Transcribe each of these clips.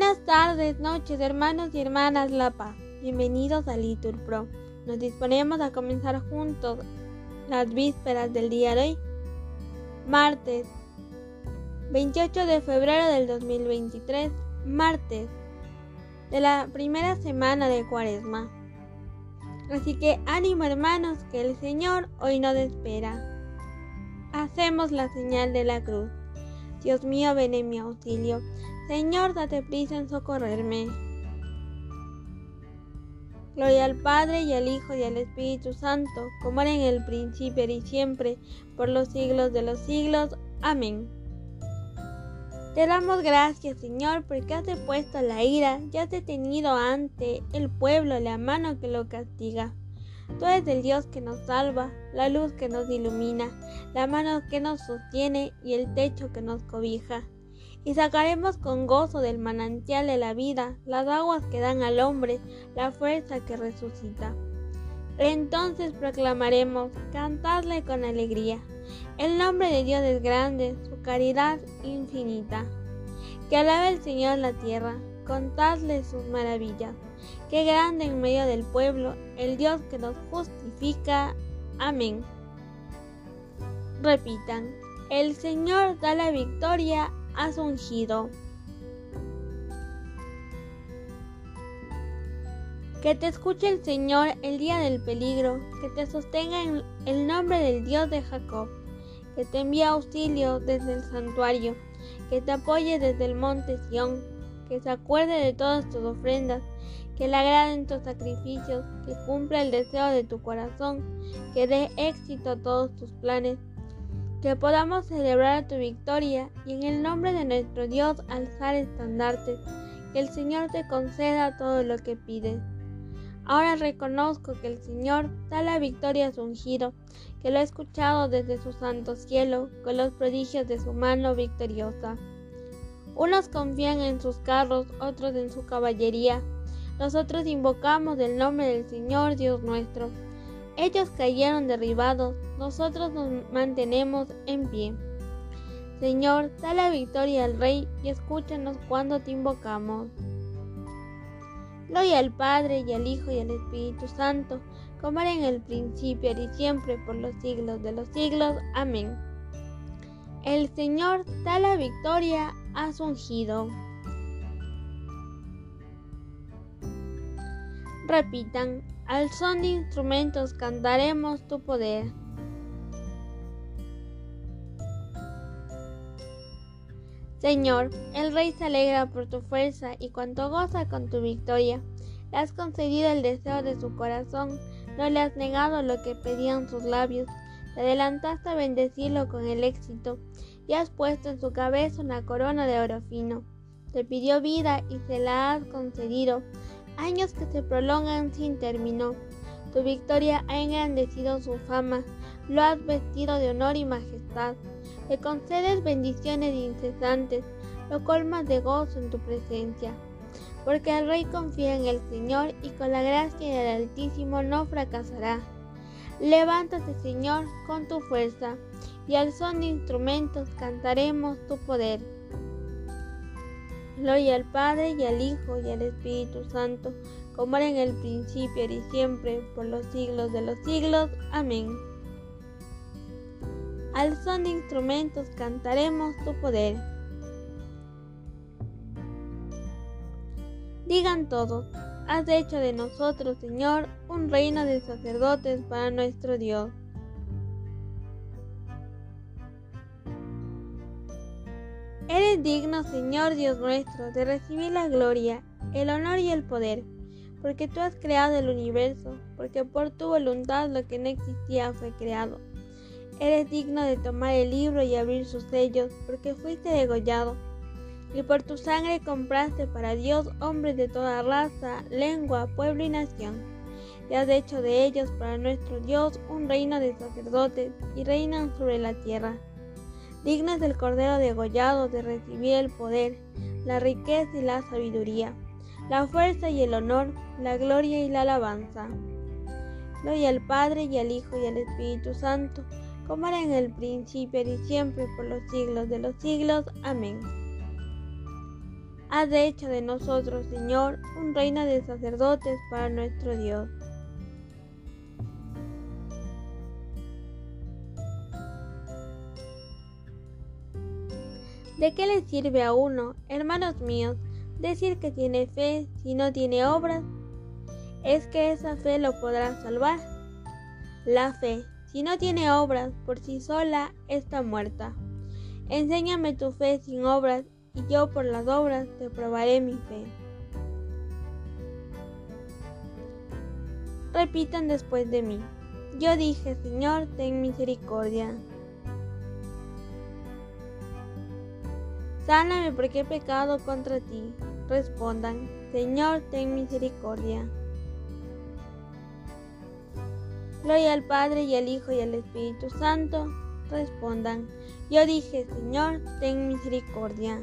Buenas tardes, noches, hermanos y hermanas La Paz. Bienvenidos a Litur Pro. Nos disponemos a comenzar juntos las vísperas del día de hoy, martes 28 de febrero del 2023, martes de la primera semana de Cuaresma. Así que ánimo hermanos, que el Señor hoy nos espera. Hacemos la señal de la cruz. Dios mío, ven en mi auxilio. Señor, date prisa en socorrerme. Gloria al Padre y al Hijo y al Espíritu Santo, como era en el principio y siempre, por los siglos de los siglos. Amén. Te damos gracias, Señor, porque has depuesto la ira y has detenido ante el pueblo la mano que lo castiga. Tú eres el Dios que nos salva, la luz que nos ilumina, la mano que nos sostiene y el techo que nos cobija y sacaremos con gozo del manantial de la vida las aguas que dan al hombre la fuerza que resucita. Entonces proclamaremos, cantadle con alegría. El nombre de Dios es grande, su caridad infinita. Que alabe el Señor la tierra, contadle sus maravillas. Qué grande en medio del pueblo, el Dios que nos justifica. Amén. Repitan, el Señor da la victoria has ungido. Que te escuche el Señor el día del peligro, que te sostenga en el nombre del Dios de Jacob, que te envíe auxilio desde el santuario, que te apoye desde el monte Sión, que se acuerde de todas tus ofrendas, que le agraden tus sacrificios, que cumpla el deseo de tu corazón, que dé éxito a todos tus planes que podamos celebrar tu victoria y en el nombre de nuestro Dios alzar estandartes, que el Señor te conceda todo lo que pides. Ahora reconozco que el Señor da la victoria a su ungido, que lo ha escuchado desde su santo cielo con los prodigios de su mano victoriosa. Unos confían en sus carros, otros en su caballería. Nosotros invocamos el nombre del Señor Dios nuestro ellos cayeron derribados, nosotros nos mantenemos en pie. Señor, da la victoria al Rey y escúchanos cuando te invocamos. Gloria al Padre y al Hijo y al Espíritu Santo, como era en el principio y siempre por los siglos de los siglos. Amén. El Señor da la victoria a su ungido. Repitan, al son de instrumentos cantaremos tu poder. Señor, el Rey se alegra por tu fuerza y cuanto goza con tu victoria. Le has concedido el deseo de su corazón, no le has negado lo que pedían sus labios. Te adelantaste a bendecirlo con el éxito y has puesto en su cabeza una corona de oro fino. Te pidió vida y se la has concedido años que se prolongan sin término. Tu victoria ha engrandecido su fama, lo has vestido de honor y majestad. Le concedes bendiciones incesantes, lo colmas de gozo en tu presencia. Porque el rey confía en el Señor y con la gracia del Altísimo no fracasará. Levántate, Señor, con tu fuerza, y al son de instrumentos cantaremos tu poder. Gloria al Padre y al Hijo y al Espíritu Santo, como era en el principio y siempre, por los siglos de los siglos. Amén. Al son de instrumentos cantaremos tu poder. Digan todos, has hecho de nosotros, Señor, un reino de sacerdotes para nuestro Dios. Eres digno, Señor Dios nuestro, de recibir la gloria, el honor y el poder, porque tú has creado el universo, porque por tu voluntad lo que no existía fue creado. Eres digno de tomar el libro y abrir sus sellos, porque fuiste degollado, y por tu sangre compraste para Dios hombres de toda raza, lengua, pueblo y nación. Y has hecho de ellos para nuestro Dios un reino de sacerdotes, y reinan sobre la tierra dignas del Cordero degollado de recibir el poder, la riqueza y la sabiduría, la fuerza y el honor, la gloria y la alabanza. Gloria al Padre y al Hijo y al Espíritu Santo, como era en el principio y siempre por los siglos de los siglos. Amén. Haz hecho de nosotros, Señor, un reino de sacerdotes para nuestro Dios. ¿De qué le sirve a uno, hermanos míos, decir que tiene fe si no tiene obras? ¿Es que esa fe lo podrá salvar? La fe, si no tiene obras, por sí sola está muerta. Enséñame tu fe sin obras, y yo por las obras te probaré mi fe. Repitan después de mí. Yo dije, Señor, ten misericordia. Sáname porque he pecado contra ti. Respondan, Señor, ten misericordia. Gloria al Padre y al Hijo y al Espíritu Santo. Respondan, yo dije, Señor, ten misericordia.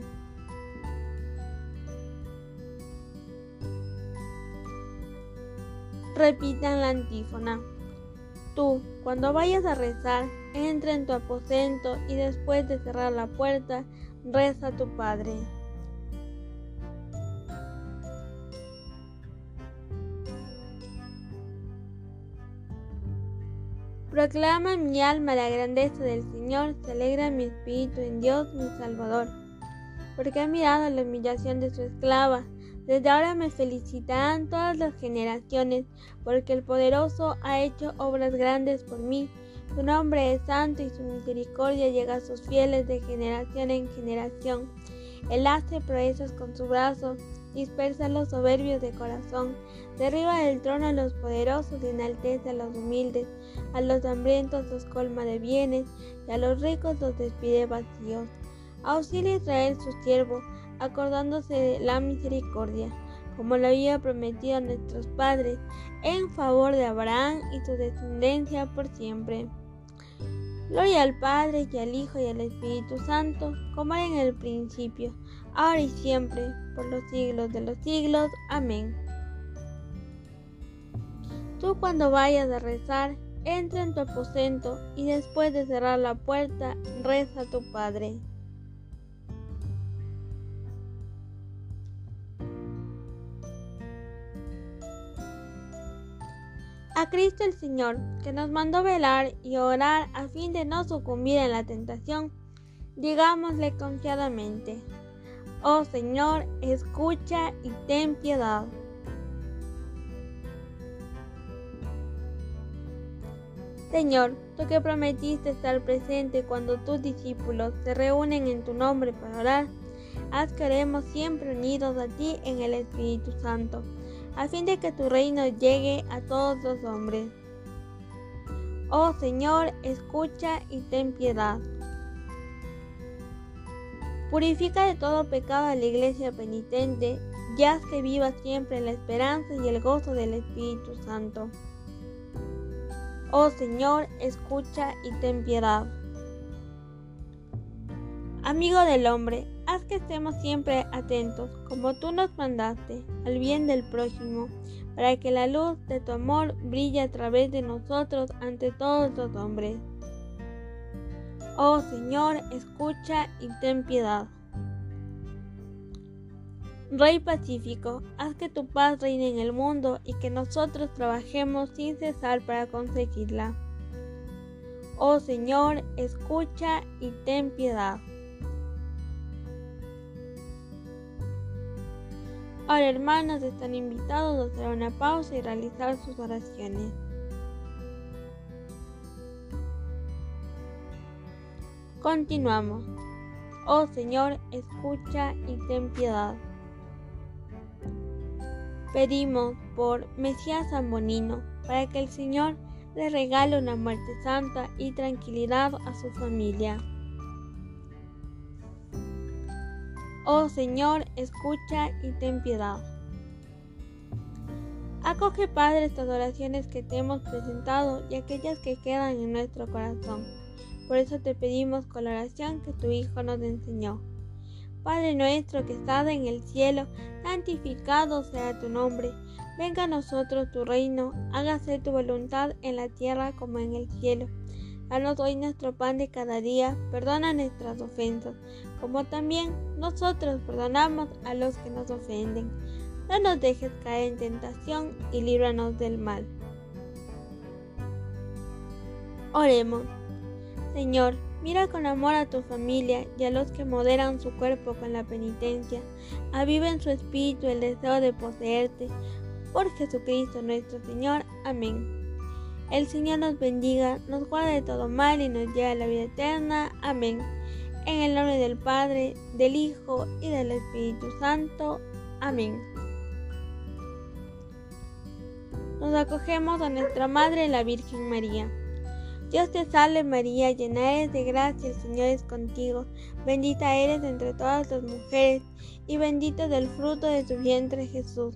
Repitan la antífona. Tú, cuando vayas a rezar, entra en tu aposento y después de cerrar la puerta, reza tu Padre. Proclama mi alma la grandeza del Señor, se alegra mi espíritu en Dios mi Salvador, porque ha mirado la humillación de su esclava. Desde ahora me felicitarán todas las generaciones, porque el poderoso ha hecho obras grandes por mí. Su nombre es santo y su misericordia llega a sus fieles de generación en generación. Él hace proezas con su brazo, dispersa a los soberbios de corazón, derriba del trono a los poderosos y enaltece a los humildes, a los hambrientos los colma de bienes y a los ricos los despide vacíos. Auxilia Israel su siervo, acordándose de la misericordia, como lo había prometido a nuestros padres, en favor de Abraham y su descendencia por siempre. Gloria al Padre y al Hijo y al Espíritu Santo, como era en el principio, ahora y siempre, por los siglos de los siglos. Amén. Tú cuando vayas a rezar, entra en tu aposento y después de cerrar la puerta, reza a tu Padre. A Cristo el Señor, que nos mandó velar y orar a fin de no sucumbir en la tentación, digámosle confiadamente, Oh Señor, escucha y ten piedad. Señor, tú que prometiste estar presente cuando tus discípulos se reúnen en tu nombre para orar, haz que oremos siempre unidos a ti en el Espíritu Santo a fin de que tu reino llegue a todos los hombres. Oh Señor, escucha y ten piedad. Purifica de todo pecado a la iglesia penitente, y haz que viva siempre en la esperanza y el gozo del Espíritu Santo. Oh Señor, escucha y ten piedad. Amigo del hombre, Haz que estemos siempre atentos, como tú nos mandaste, al bien del prójimo, para que la luz de tu amor brille a través de nosotros ante todos los hombres. Oh Señor, escucha y ten piedad. Rey pacífico, haz que tu paz reine en el mundo y que nosotros trabajemos sin cesar para conseguirla. Oh Señor, escucha y ten piedad. Ahora hermanos están invitados a hacer una pausa y realizar sus oraciones. Continuamos. Oh Señor, escucha y ten piedad. Pedimos por Mesías Bonino para que el Señor le regale una muerte santa y tranquilidad a su familia. Oh Señor, escucha y ten piedad. Acoge, Padre, estas oraciones que te hemos presentado y aquellas que quedan en nuestro corazón. Por eso te pedimos con la oración que tu Hijo nos enseñó. Padre nuestro que estás en el cielo, santificado sea tu nombre. Venga a nosotros tu reino, hágase tu voluntad en la tierra como en el cielo. Danos hoy nuestro pan de cada día, perdona nuestras ofensas, como también nosotros perdonamos a los que nos ofenden. No nos dejes caer en tentación y líbranos del mal. Oremos. Señor, mira con amor a tu familia y a los que moderan su cuerpo con la penitencia. Aviva en su espíritu el deseo de poseerte. Por Jesucristo nuestro Señor. Amén. El Señor nos bendiga, nos guarde de todo mal y nos lleve a la vida eterna. Amén. En el nombre del Padre, del Hijo y del Espíritu Santo. Amén. Nos acogemos a nuestra Madre, la Virgen María. Dios te salve María, llena eres de gracia, el Señor es contigo. Bendita eres entre todas las mujeres, y bendito es el fruto de tu vientre Jesús.